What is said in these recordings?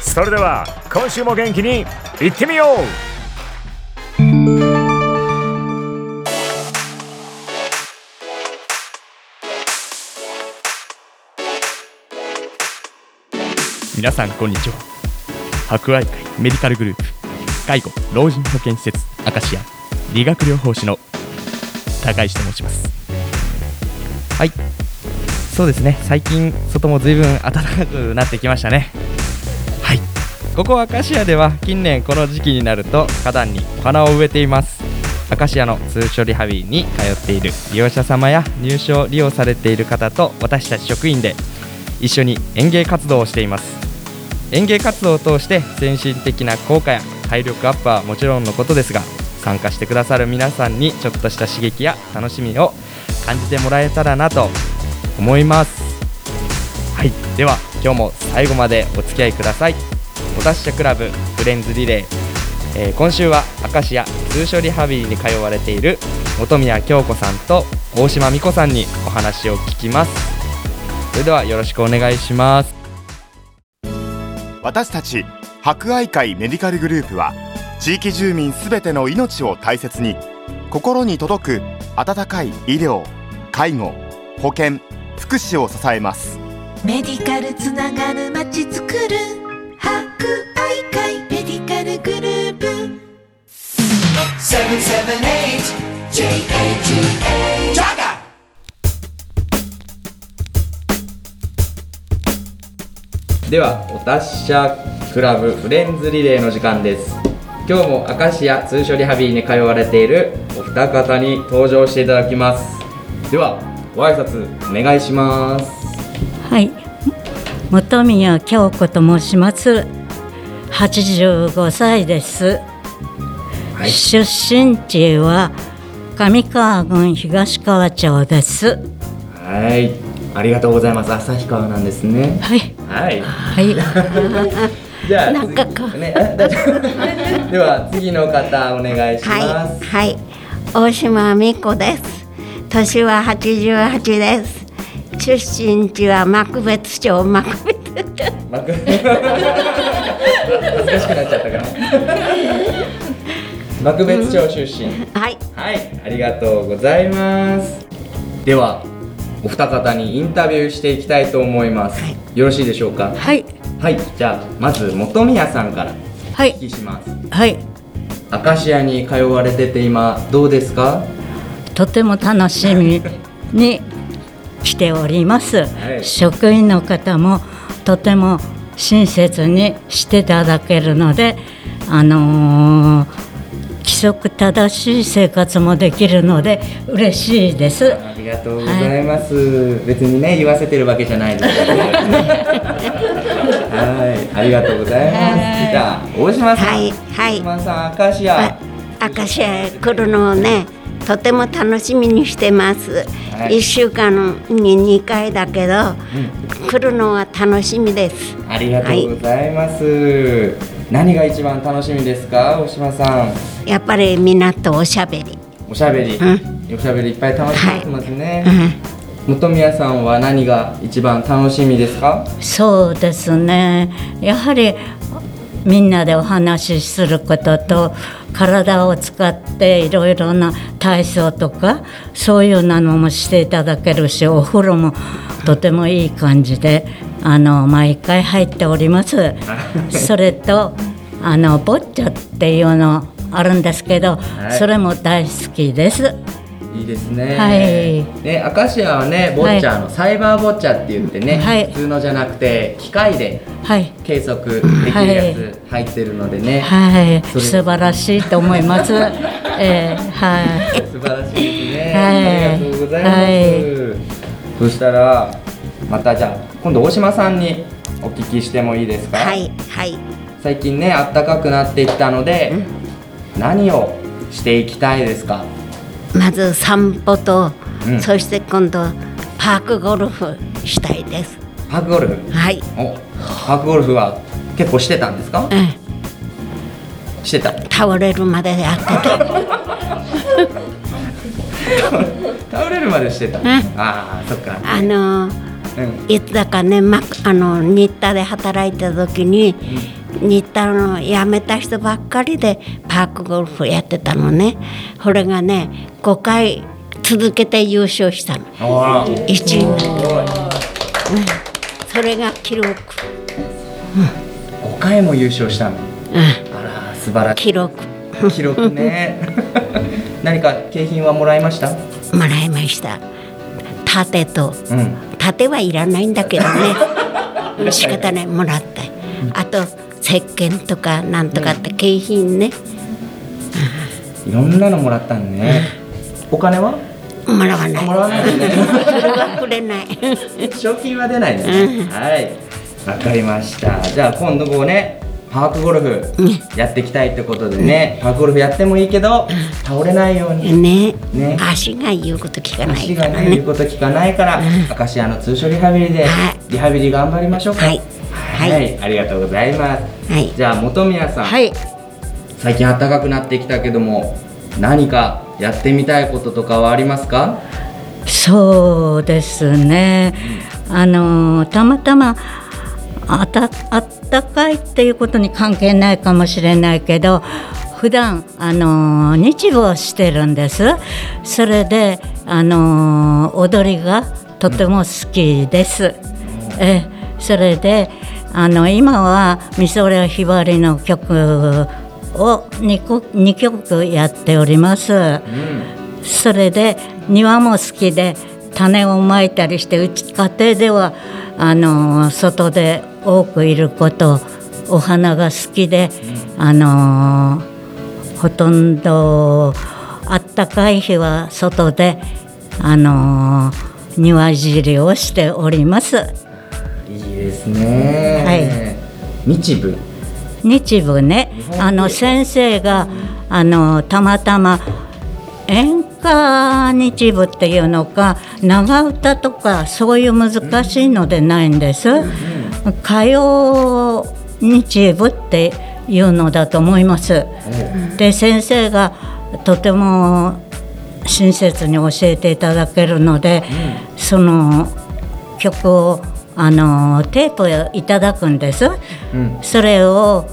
それでは今週も元気にいってみよう。皆さんこんにちは。博愛会メディカルグループ介護老人保健施設アカシア理学療法士の高石と申します。はい。そうですね。最近外も随分暖かくなってきましたね。ここアカシアでは近年この時期になると花壇にお花を植えています。アカシアの通所リハビリに通っている利用者様や入所利用されている方と私たち職員で一緒に園芸活動をしています。園芸活動を通して先進的な効果や体力アップはもちろんのことですが参加してくださる皆さんにちょっとした刺激や楽しみを感じてもらえたらなと思います。はいでは今日も最後までお付き合いください。お達者クラブフレンズリレー、えー今週は明石家通所リハビリに通われている本宮京子さんと大島美子さんにお話を聞きます。それではよろしくお願いします。私たち博愛会メディカルグループは地域住民すべての命を大切に心に届く温かい医療介護保健福祉を支えます。メディカルつながるまちづくる博愛会メディカルグループ778 JAGA ジャガではお達者クラブフレンズリレーの時間です。今日も明石家通所リハビリに通われているお二方に登場していただきます。ではご挨拶お願いします。はい、本宮京子と申します。85歳です。はい。出身地は上川郡東川町です。はい。ありがとうございます。旭川なんですね。はい、はい。はい、じゃあなんかこう次ね では次の方お願いします。はい、はい、大島美子です。年は88です。出身地は幕別町。幕別。幕恥ずかしくなっちゃったから 幕別町出身はい、はい、ありがとうございます。では、お二方にインタビューしていきたいと思います。よろしいでしょうか？はい、はい、じゃあ、まず本宮さんからおはい、聞きします。はい、アカシアに通われてて今どうですか？とても楽しみに来ております。い職員の方もとても親切にしていただけるので、あのー規則正しい生活もできるので嬉しいです。ありがとうございます。別にね、言わせてるわけじゃないで。はい、ありがとうございます。はいじゃあ、大島さん。はいはい大島さん、アカシア。明石へ来るのをね、とても楽しみにしてます。はい一週間に2回だけど、来るのは楽しみです。ありがとうございます。何が一番楽しみですか、大島さん。やっぱりみんなとおしゃべり。おしゃべり、うおしゃべりいっぱい楽しみにしてますね。うん本宮さんは何が一番楽しみですか？そうですねやはりみんなでお話しすることと体を使っていろいろな体操とかそういうのもしていただけるしお風呂もとてもいい感じであの毎回入っております。それとあのボッチャっていうのあるんですけど、はいそれも大好きです。いいですね。はいね、アカシアはね、ボッチャの、サイバーボッチャって言ってね、はい普通のじゃなくて機械ではい、計測できるやつ入ってるのでね。はい、素晴らしいと思います。えー、はい。素晴らしいですね。はいありがとうございます。はいそしたらまたじゃあ今度大島さんにお聞きしてもいいですか？はいはい最近ね暖かくなってきたので、何をしていきたいですか？まず散歩と、うんそして今度パークゴルフしたいですパークゴルフ？はいおパークゴルフは結構してたんですか？うんしてた？倒れるまでやってた 倒れるまでしてた？んああそっか。あのうん。いつだかね、ま、あの新田で働いた時に、新田の辞めた人ばっかりでパークゴルフやってたのね。これがね5回続けて優勝したの。ああ。1位に。なってそれが記録、五回も優勝したの。うあら素晴らん、しい。記録。記録ね。何か景品はもらいました？もらいました。盾と。うん。盾はいらないんだけどね。仕方ない。もらった。あと石鹸とかなんとかって景品ね。いろんなのもらったんね。お金は？もらわない。もらわない。ねそれはくれない。賞金は出ないね。うん。はい。わかりました。じゃあ今度こうねパークゴルフやっていきたいってことでねパークゴルフやってもいいけど倒れないように。ね。ね。足が言うこと聞かない足がからね。ね言うこと聞かないからアカシアの通所リハビリではい。リハビリ頑張りましょうか。はいはい、はいありがとうございます。はい。じゃあ本宮さん、はい、最近暖かくなってきたけども何かやってみたいこととかはありますか？そうですね。あのたまたまあたあったかいっていうことに関係ないかもしれないけど普段あの日舞をしてるんです。それであの踊りがとても好きです。え。それであの今はみそれひばりの曲を 2, 個2曲やっております、うん。それで庭も好きで種をまいたりしてうち家庭ではあの外で多くいることお花が好きで、あのほとんどあったかい日は外であの庭いじりをしておりますですね。日舞。日舞ね。日本舞あの先生があのたまたま演歌日舞っていうのか長唄とかそういう難しいのでないんです。歌謡日舞っていうのだと思います。で先生がとても親切に教えていただけるので、その曲をあのテープをいただくんです。うんそれを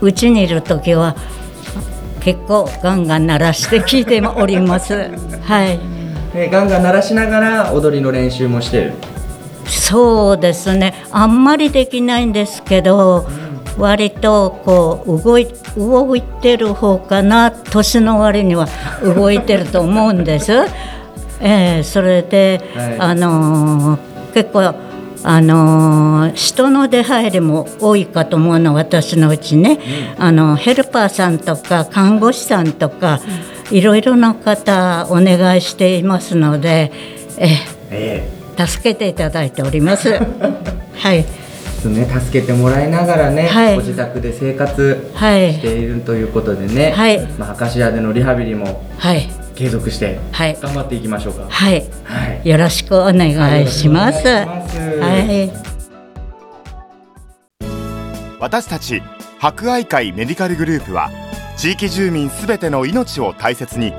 うちにいる時は結構ガンガン鳴らして聞いております。はい。でガンガン鳴らしながら踊りの練習もしてるそうですね。あんまりできないんですけど、割とこう動い動いてる方かな。年の割には動いてると思うんです。えーそれで、はいあのー結構。あのー人の出入りも多いかと思うの私のうちね、あのヘルパーさんとか看護師さんとか、いろいろな方お願いしていますので、ええ助けていただいております。はい、ね助けてもらいながらね、はい。ご自宅で生活はい。しているということでね、はい。まあ、アカシアでのリハビリもはい、継続してはい。頑張っていきましょうか。はい、はい。よろしくお願いします。はいお願いします。はい。私たち博愛会メディカルグループは地域住民すべての命を大切に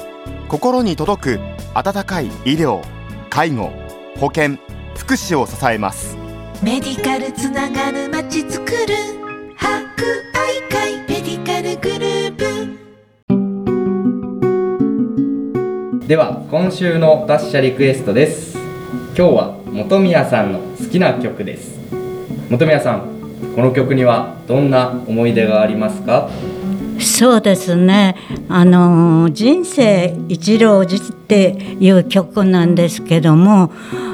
心に届く温かい医療介護保険福祉を支えます。メディカルつながるまちづくるでは今週の達者リクエストです。今日は本宮さんの好きな曲です。本宮さんこの曲にはどんな思い出がありますか？そうですね。あの人生一郎寺っていう曲なんですけども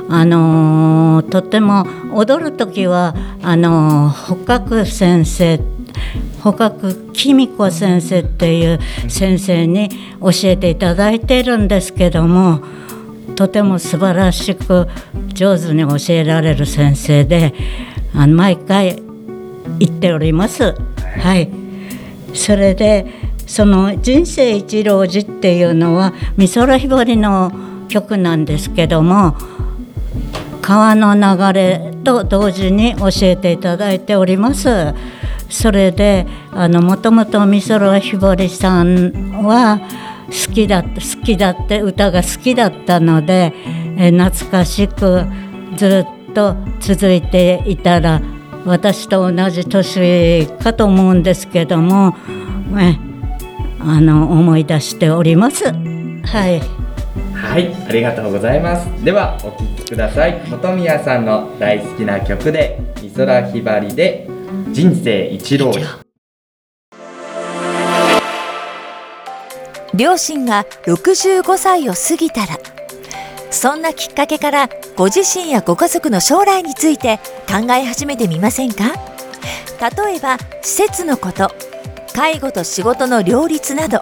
あのとても踊る時はあの捕獲先生捕獲きみ子先生っていう先生に教えていただいてるんですけどもとても素晴らしく上手に教えられる先生であの毎回言っております。はいそれでその「人生一郎寺」っていうのは美空ひばりの曲なんですけども川の流れと同時に教えていただいております。それであのもともと美空ひばりさんは好きだった好きだって歌が好きだったのでえ懐かしくずっと続いていたら私と同じ年かと思うんですけども、えあの思い出しております。はい。はいありがとうございますではお聴きください本宮さんの大好きな曲で美空ひばりで人生一郎寺両親が65歳を過ぎたらそんなきっかけからご自身やご家族の将来について考え始めてみませんか？例えば施設のこと介護と仕事の両立など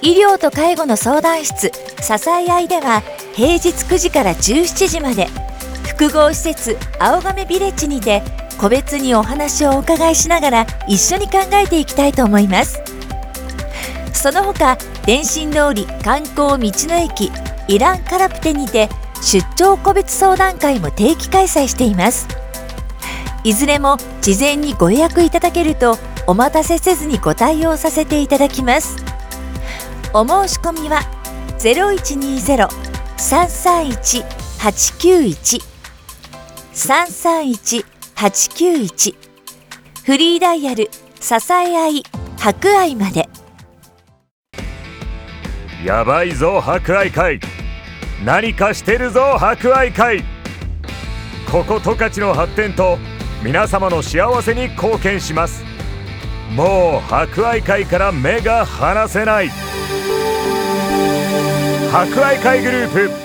医療と介護の相談室支え合いでは平日9時から17時まで複合施設青亀ビレッジにて個別にお話をお伺いしながら一緒に考えていきたいと思います。その他電信通り観光道の駅イランカラプテにて出張個別相談会も定期開催しています。いずれも事前にご予約いただけるとお待たせせずにご対応させていただきます。お申し込みは0120-331-891 891フリーダイヤル支え合い博愛まで。やばいぞ博愛会。何かしてるぞ博愛会。ここ十勝の発展と皆様の幸せに貢献します。もう博愛会から目が離せない。博愛会グループ。